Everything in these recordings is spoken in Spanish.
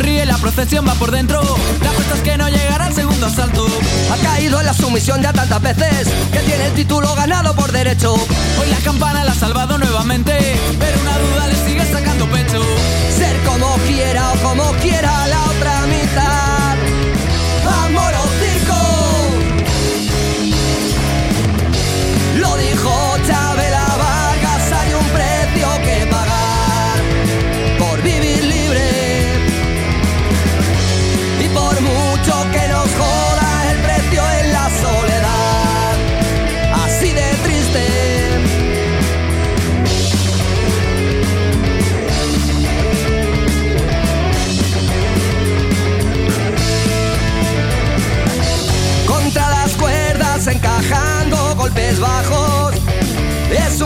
sonríe, la procesión va por dentro. La apuesta es que no llegará al segundo asalto. Ha caído en la sumisión ya tantas veces Que tiene el título ganado por derecho Hoy la campana la ha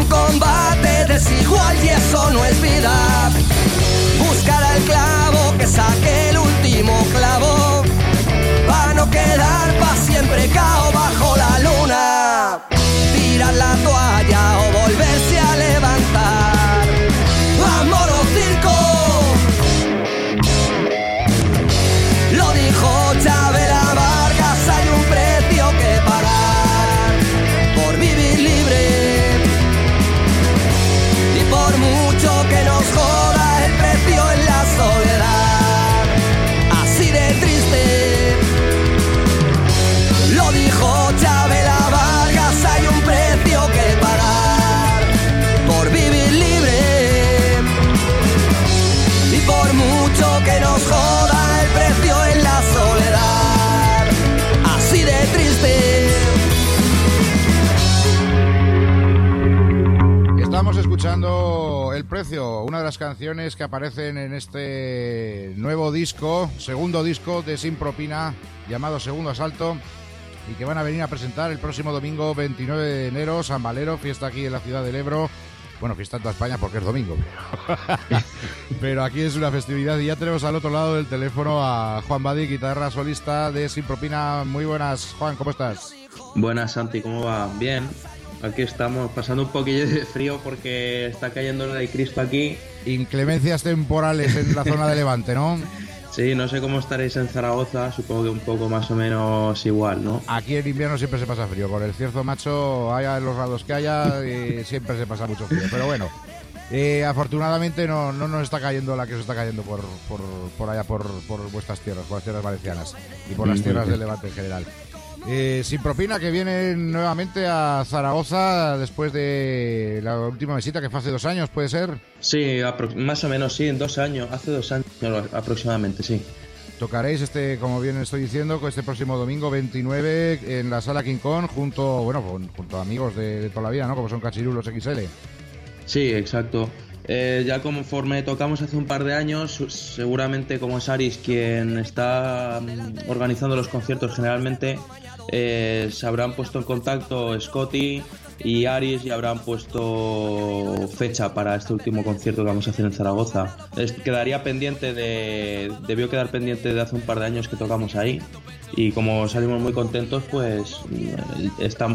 combate desigual y eso no es vida. Buscar al clavo que saque el último clavo. para no quedar para siempre cao bajo la luna. Tirar la toalla que aparecen en este nuevo disco, segundo disco de Sin Propina, llamado Segundo Asalto, y que van a venir a presentar el próximo domingo 29 de enero, San Valero, fiesta aquí en la ciudad del Ebro. Bueno, fiesta en toda España porque es domingo. Pero, pero aquí es una festividad y ya tenemos al otro lado del teléfono a Juan Badi, guitarra solista de Sin Propina. Muy buenas, Juan, ¿cómo estás? Buenas Santi, ¿cómo va? Bien, aquí estamos pasando un poquillo de frío porque está cayendo de crispa aquí. Inclemencias temporales en la zona de Levante, ¿no? Sí, no sé cómo estaréis en Zaragoza, supongo que un poco más o menos igual, ¿no? Aquí en invierno siempre se pasa frío. Con el cierzo macho, haya los grados que haya, siempre se pasa mucho frío. Pero bueno, eh, afortunadamente no, no nos está cayendo la que se está cayendo por, por, por allá, por, por vuestras tierras, por las tierras valencianas y por las tierras del Levante en general. Eh, sin propina que vienen nuevamente a Zaragoza después de la última visita que fue hace dos años, ¿puede ser? Sí, más o menos, sí, en dos años, hace dos años aproximadamente, sí. Tocaréis este, como bien estoy diciendo, este próximo domingo 29 en la sala King Kong junto, bueno, junto a amigos de, de toda la vida, ¿no? Como son Cachirulos XL. Sí, exacto. Eh, ya conforme tocamos hace un par de años, seguramente como es Aris quien está mm, organizando los conciertos generalmente, eh, se habrán puesto en contacto Scotty y Aris y habrán puesto fecha para este último concierto que vamos a hacer en Zaragoza. Quedaría pendiente de... debió quedar pendiente de hace un par de años que tocamos ahí. Y como salimos muy contentos, pues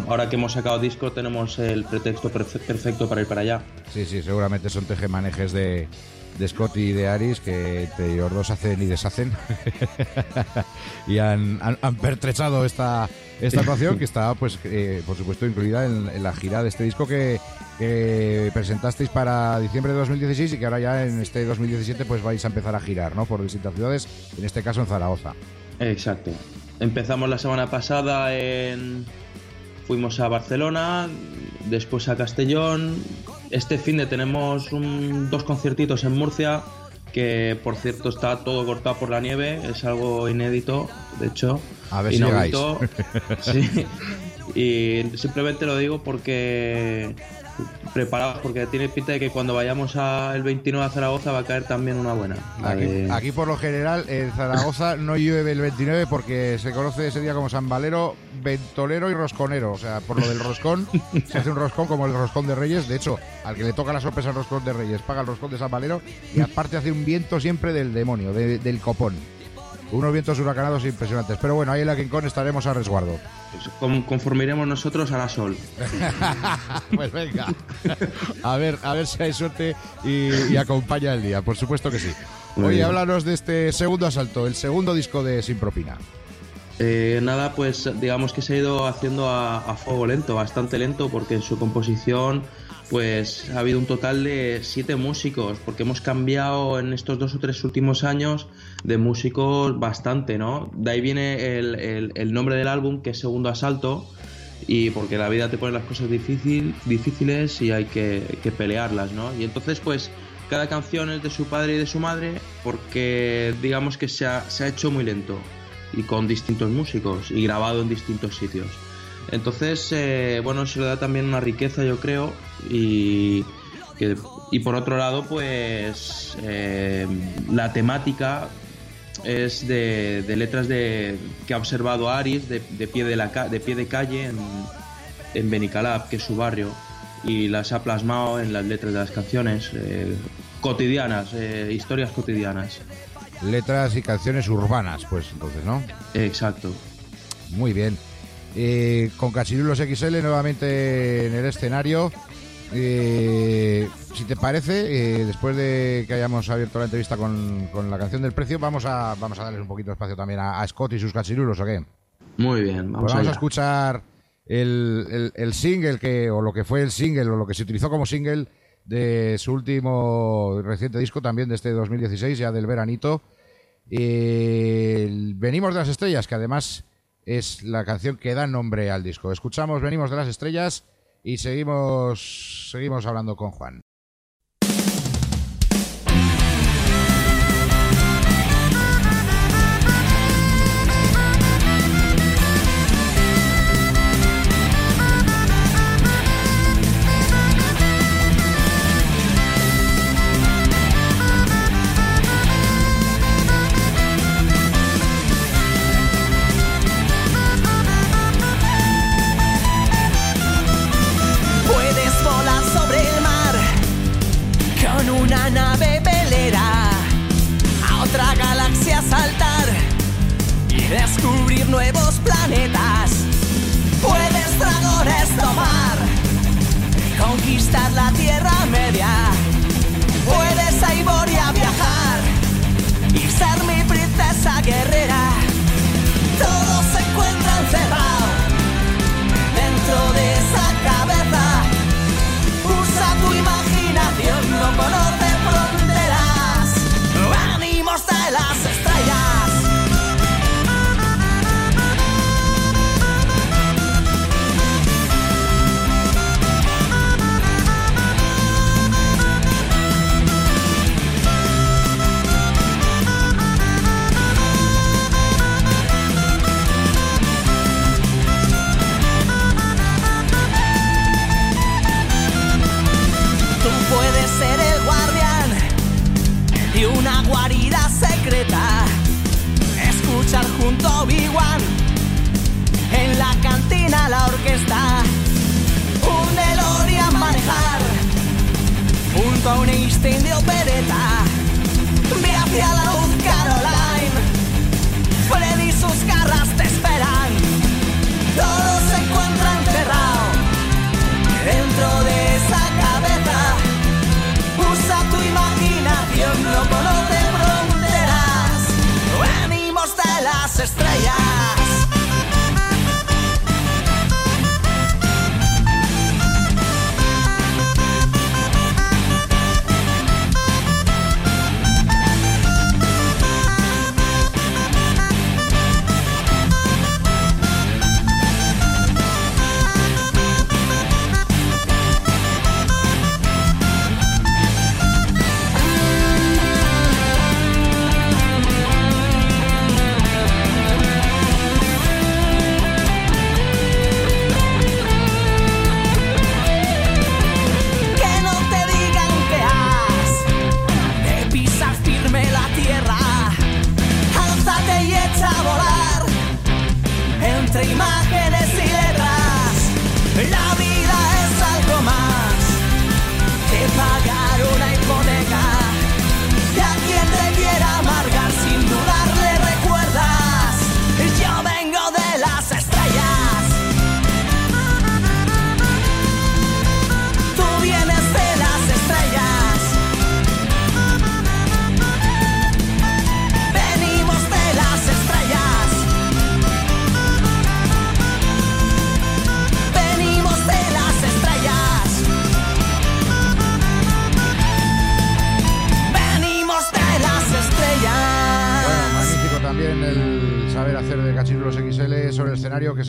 ahora que hemos sacado disco tenemos el pretexto perfe- perfecto para ir para allá. Sí, sí, seguramente son tejemanejes de, de Scotty y de Aris que entre dos hacen y deshacen. y han, han, pertrechado esta, esta actuación que está, pues, eh, por supuesto, incluida en, en la gira de este disco que, que presentasteis para diciembre de 2016 y que ahora ya en este 2017 pues vais a empezar a girar, ¿no? Por distintas ciudades, en este caso en Zaragoza. Exacto. Empezamos la semana pasada en... Fuimos a Barcelona, después a Castellón. Este fin de tenemos un- dos conciertitos en Murcia, que por cierto está todo cortado por la nieve, es algo inédito, de hecho. A ver si inaudito. Sí. Y simplemente lo digo porque preparados porque tiene pinta de que cuando vayamos a el 29 a Zaragoza va a caer también una buena. Aquí, por lo general en Zaragoza no llueve el 29 porque se conoce ese día como San Valero, ventolero y rosconero. O sea, por lo del roscón, se hace un roscón como el roscón de Reyes. De hecho, al que le toca la sorpresa al roscón de Reyes, paga el roscón de San Valero y aparte hace un viento siempre del demonio, del copón unos vientos huracanados impresionantes. Pero bueno, ahí en la King estaremos a resguardo. Pues conformiremos nosotros a la sol. pues venga. A ver, a ver si hay suerte y, acompaña el día. Por supuesto que sí. Oye, háblanos de este segundo asalto, el segundo disco de Sin Propina. Eh, nada, pues digamos que se ha ido haciendo a, fuego lento, bastante lento, porque en su composición pues ha habido un total de siete músicos, porque hemos cambiado en estos dos o tres últimos años de músicos bastante, ¿no? De ahí viene el, nombre del álbum, que es Segundo Asalto, y porque la vida te pone las cosas difícil, difíciles y hay que, pelearlas, ¿no? Y entonces, pues, cada canción es de su padre y de su madre, porque digamos que se ha, se ha hecho muy lento y con distintos músicos y grabado en distintos sitios. Entonces, eh, bueno, se le da también una riqueza, yo creo, y, y por otro lado, pues eh, la temática es de, letras de, que ha observado Aris de, pie, de, la, de pie de calle en, en Benicalab, que es su barrio, y las ha plasmado en las letras de las canciones eh, cotidianas, historias cotidianas letras y canciones urbanas, pues entonces, ¿no? Exacto. Muy bien. Eh, con Cachirulos XL nuevamente en el escenario. Eh, si te parece, eh, después de que hayamos abierto la entrevista con, la canción del precio, vamos a, vamos a darles un poquito de espacio también a, Scott y sus cachirulos, ¿o qué? Muy bien, vamos, pues a escuchar el, el, single que, o lo que fue el single, o lo que se utilizó como single de su último reciente disco también de este 2016, ya del veranito. Venimos de las estrellas, que además es la canción que da nombre al disco. Escuchamos Venimos de las estrellas y seguimos, seguimos hablando con Juan.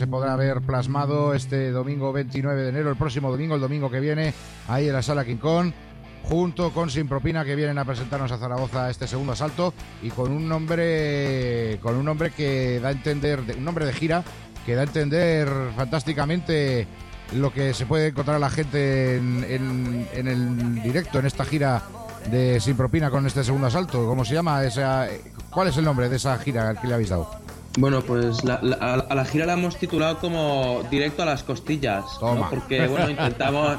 Se podrá ver plasmado este domingo 29 de enero, el próximo domingo, el domingo que viene, ahí en la sala Kong, junto con Sin Propina que vienen a presentarnos a Zaragoza este segundo asalto y con un nombre con un nombre que da a entender, de- un nombre de gira que da a entender fantásticamente lo que se puede encontrar la gente en, en- en el directo, en esta gira de Sin Propina con este segundo asalto. ¿Cómo se llama? Esa, ¿Cuál es el nombre de esa gira que le habéis dado? Bueno, pues la- la- a la gira la hemos titulado como Directo a las costillas, ¿no? Toma. porque bueno, intentamos,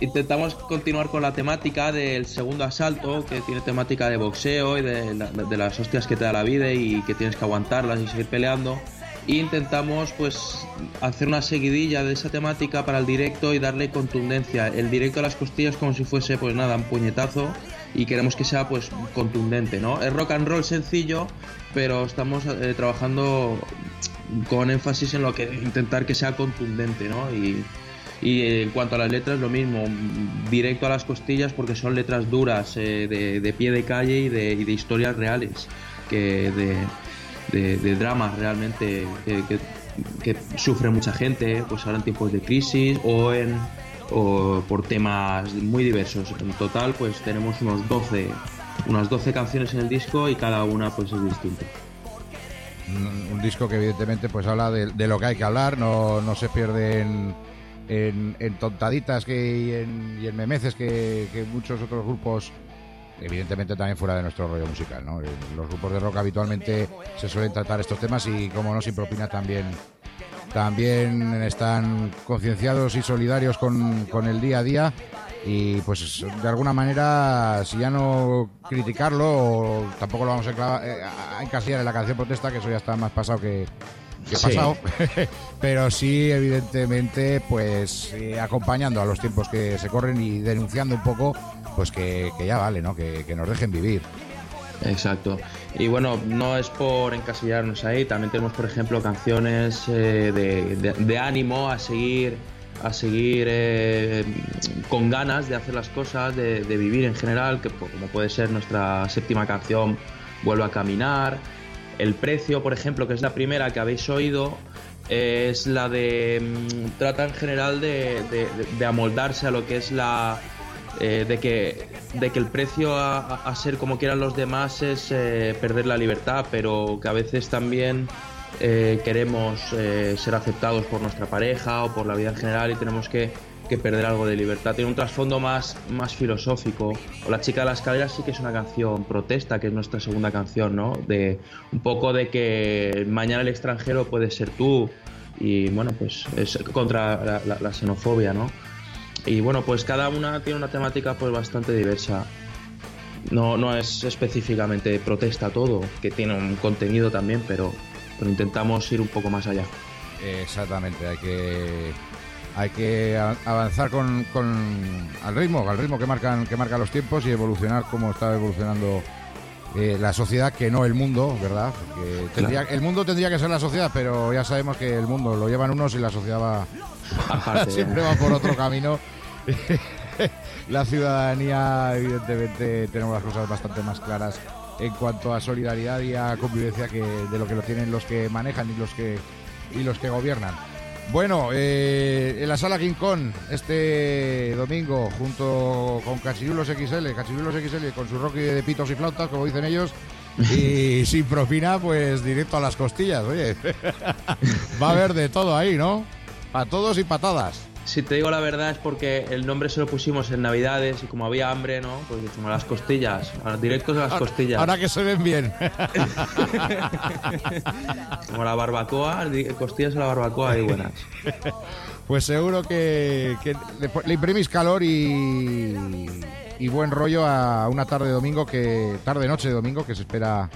intentamos continuar con la temática del segundo asalto, que tiene temática de boxeo y de las hostias que te da la vida y que tienes que aguantarlas y seguir peleando. E intentamos pues hacer una seguidilla de esa temática para el directo y darle contundencia. El directo a las costillas como si fuese pues nada, un puñetazo y queremos que sea pues contundente, ¿no? Es rock and roll sencillo, pero estamos eh, trabajando con énfasis en lo que intentar que sea contundente, ¿no? Y, y eh, en cuanto a las letras, lo mismo, directo a las costillas porque son letras duras, eh, de, de pie de calle y de, historias reales, que de, de, dramas realmente que, que- que sufre mucha gente, pues ahora en tiempos de crisis o en o por temas muy diversos. En total, pues tenemos unos 12, unas 12 canciones en el disco y cada una pues es distinta. Un, un disco que evidentemente pues habla de, lo que hay que hablar, no, no se pierde en, tontaditas que, y, en, y memeces que, que muchos otros grupos, evidentemente también fuera de nuestro rollo musical. ¿no? En Los grupos de rock habitualmente se suelen tratar estos temas y como no sin propina también también están concienciados y solidarios con, con el día a día y pues de alguna manera si ya no criticarlo o tampoco lo vamos eh, a encasillar en la canción protesta que eso ya está más pasado que, que Sí. pasado. Pero sí evidentemente pues eh, acompañando a los tiempos que se corren y denunciando un poco pues que, que ya vale no que, que nos dejen vivir Exacto. Y bueno, no es por encasillarnos ahí, también tenemos, por ejemplo, canciones eh, de, ánimo a seguir, a seguir eh, con ganas de hacer las cosas, de, de vivir en general, que como puede ser nuestra séptima canción, Vuelvo a caminar. El precio, por ejemplo, que es la primera que habéis oído, es la de. mm, trata en general de amoldarse a lo que es la. Eh, de, que, de que el precio a, ser como quieran los demás es eh, perder la libertad, pero que a veces también eh, queremos ser aceptados por nuestra pareja o por la vida en general y tenemos que, que perder algo de libertad. Tiene un trasfondo más, más filosófico. O La chica de la escalera sí que es una canción protesta, que es nuestra segunda canción, ¿no? De un poco de que mañana el extranjero puede ser tú y bueno, pues es contra la xenofobia, ¿no? Y bueno, pues cada una tiene una temática pues bastante diversa. No, no es específicamente protesta todo, que tiene un contenido también, pero, intentamos ir un poco más allá. Exactamente, hay que hay que avanzar con, con al ritmo, al ritmo que marcan que marcan los tiempos y evolucionar como está evolucionando eh, la sociedad, que no el mundo, ¿verdad? Porque tendría- el mundo tendría que ser la sociedad, pero ya sabemos que el mundo lo llevan unos y la sociedad va Aparte, siempre va por otro camino. la ciudadanía, evidentemente, tenemos las cosas bastante más claras en cuanto a solidaridad y a convivencia que de lo que lo tienen los que manejan y los que y los que gobiernan. Bueno, eh, en la sala Kong este domingo junto con Cachirulos XL, Cachirulos XL con su rocky de pitos y flautas, como dicen ellos, y sin propina, pues directo a las costillas, oye. Va a haber de todo ahí, ¿no? Para todos y patadas. Si te digo la verdad es porque el nombre se lo pusimos en Navidades y como había hambre, ¿no? Pues dijimos las costillas, a los directos de las costillas. Ahora que se ven bien. como la barbacoa, costillas a la barbacoa y buenas. Pues seguro que, que le, le imprimís calor y, y buen rollo a una tarde de domingo que tarde noche de domingo que se espera.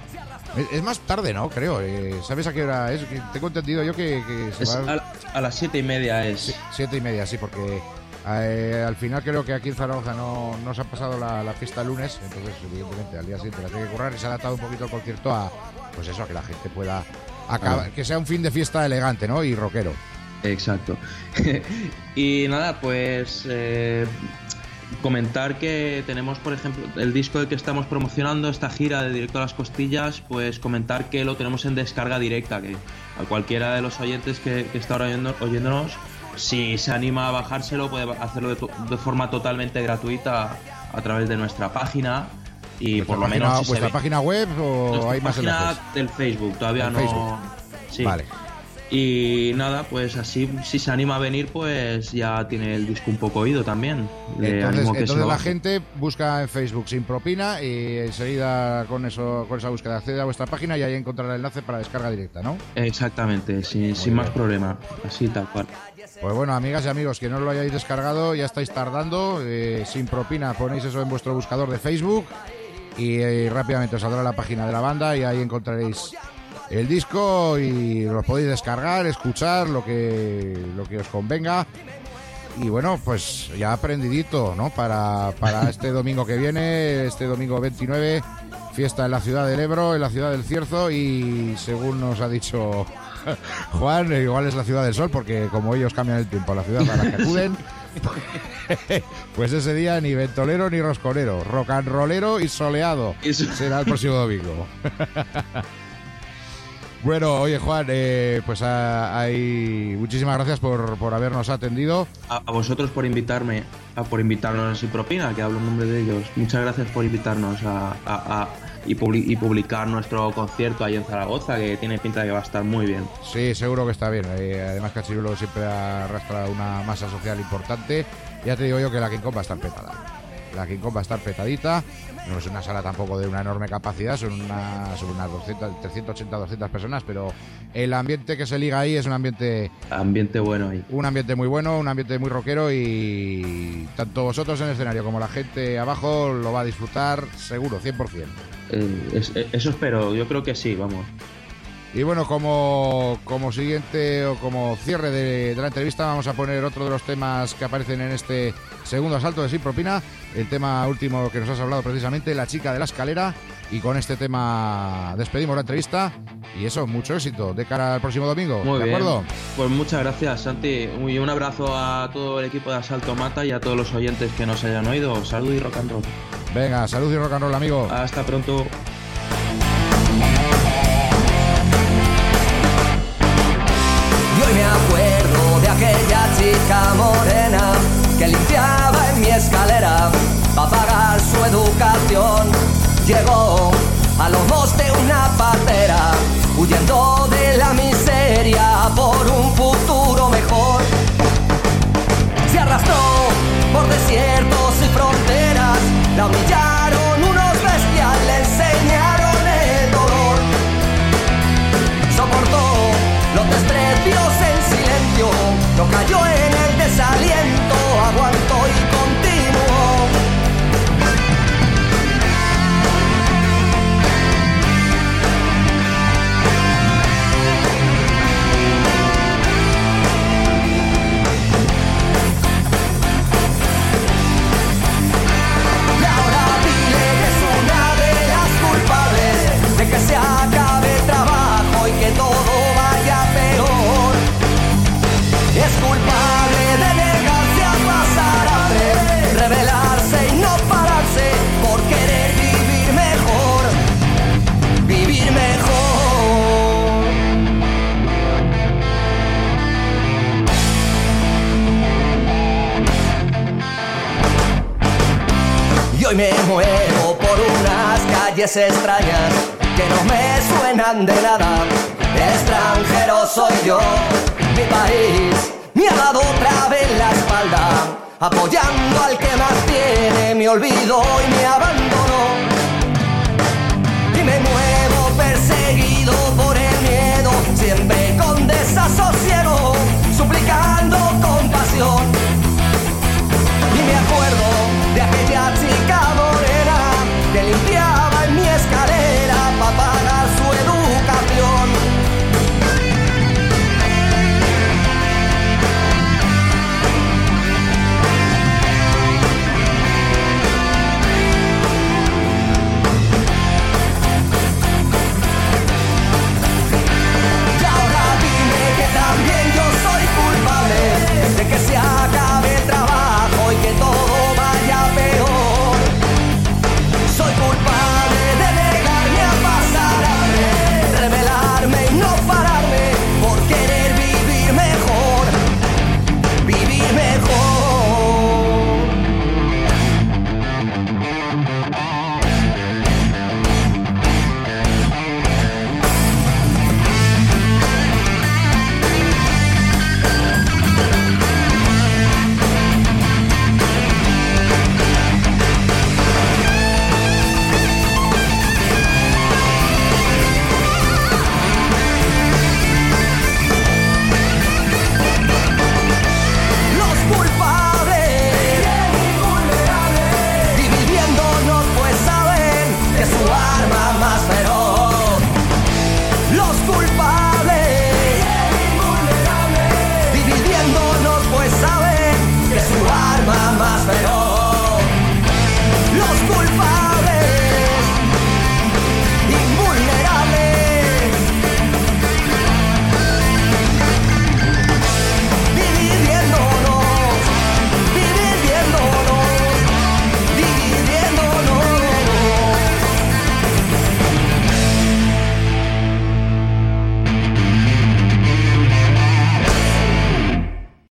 Es, más tarde, ¿no? Creo. eh, ¿Sabes a qué hora es? Tengo entendido yo que, que se Es va a, a las siete y media es. Sí, siete y media, sí, porque eh, al final creo que aquí en Zaragoza no, no se ha pasado la, la fiesta el lunes, entonces evidentemente al día siguiente la tiene que currar y se ha adaptado un poquito el concierto a, pues eso, a que la gente pueda acabar, que sea un fin de fiesta elegante, ¿no? Y rockero. Exacto. y nada, pues eh, comentar que tenemos, por ejemplo, el disco que estamos promocionando, esta gira de Directo a las Costillas, pues comentar que lo tenemos en descarga directa, que a cualquiera de los oyentes que, que está ahora oyendo- oyéndonos, si se anima a bajárselo, puede hacerlo de, to- de forma totalmente gratuita a través de nuestra página. Y ¿Vuestra por lo página- menos si ¿Vuestra página web o nuestra hay más página enlaces? del Facebook, todavía no. Facebook. Sí. Vale. Y nada, pues así, si se anima a venir, pues ya tiene el disco un poco oído también. Le Entonces, que entonces la gente busca en Facebook sin propina y enseguida con eso con esa búsqueda accede a vuestra página y ahí encontrará el enlace para descarga directa, ¿no? Exactamente, sin, más problema. Así tal cual. Pues bueno, amigas y amigos, que no lo hayáis descargado, ya estáis tardando. eh, sin propina, ponéis eso en vuestro buscador de Facebook y eh, rápidamente os saldrá la página de la banda y ahí encontraréis el disco y lo podéis descargar, escuchar lo que, lo que os convenga. Y bueno, pues ya aprendidito, ¿no? Para, para este domingo que viene, este domingo 29, fiesta en la ciudad del Ebro, en la ciudad del Cierzo y según nos ha dicho Juan, igual es la ciudad del sol porque como ellos cambian el tiempo la ciudad a la que acuden, pues ese día ni ventolero ni rosconero, rock and rollero y soleado será el próximo domingo. Bueno, oye Juan, eh, pues ah, hay muchísimas gracias por, por habernos atendido. A, a vosotros por invitarme, a, por invitarnos a Sin Propina, que hablo en nombre de ellos. Muchas gracias por invitarnos a, a- a- y, publi- y publicar nuestro concierto ahí en Zaragoza, que tiene pinta de que va a estar muy bien. Sí, seguro que está bien. Eh, además, Cachirulo siempre arrastra una masa social importante. Ya te digo yo que la King Kong va a estar petada. La King Kong va a estar petadita. No es una sala tampoco de una enorme capacidad, son, una, son unas 200, 380, 200 personas, pero el ambiente que se liga ahí es un ambiente Ambiente bueno ahí. un ambiente muy bueno, un ambiente muy rockero y tanto vosotros en el escenario como la gente abajo lo va a disfrutar seguro, 100%. Eh, es- eh, eso espero, yo creo que sí, vamos. Y bueno, como, como siguiente o como cierre de, de la entrevista, vamos a poner otro de los temas que aparecen en este segundo asalto de Sin Propina. El tema último que nos has hablado precisamente, La chica de la escalera. Y con este tema despedimos la entrevista. Y eso, mucho éxito de cara al próximo domingo. Muy ¿De bien. acuerdo? Pues muchas gracias, Santi. Y un abrazo a todo el equipo de Asalto Mata y a todos los oyentes que nos hayan oído. Salud y rock and roll. Venga, salud y rock and roll, amigo. Hasta pronto. Fronteras, la culpable de negarse a pasar hambre, rebelarse y no pararse por querer vivir mejor, vivir mejor. Y hoy me muevo por unas calles extrañas que no me suenan de nada. Extranjero soy yo, mi país, me ha dado otra vez la espalda, apoyando al que más tiene, me olvido y me abandono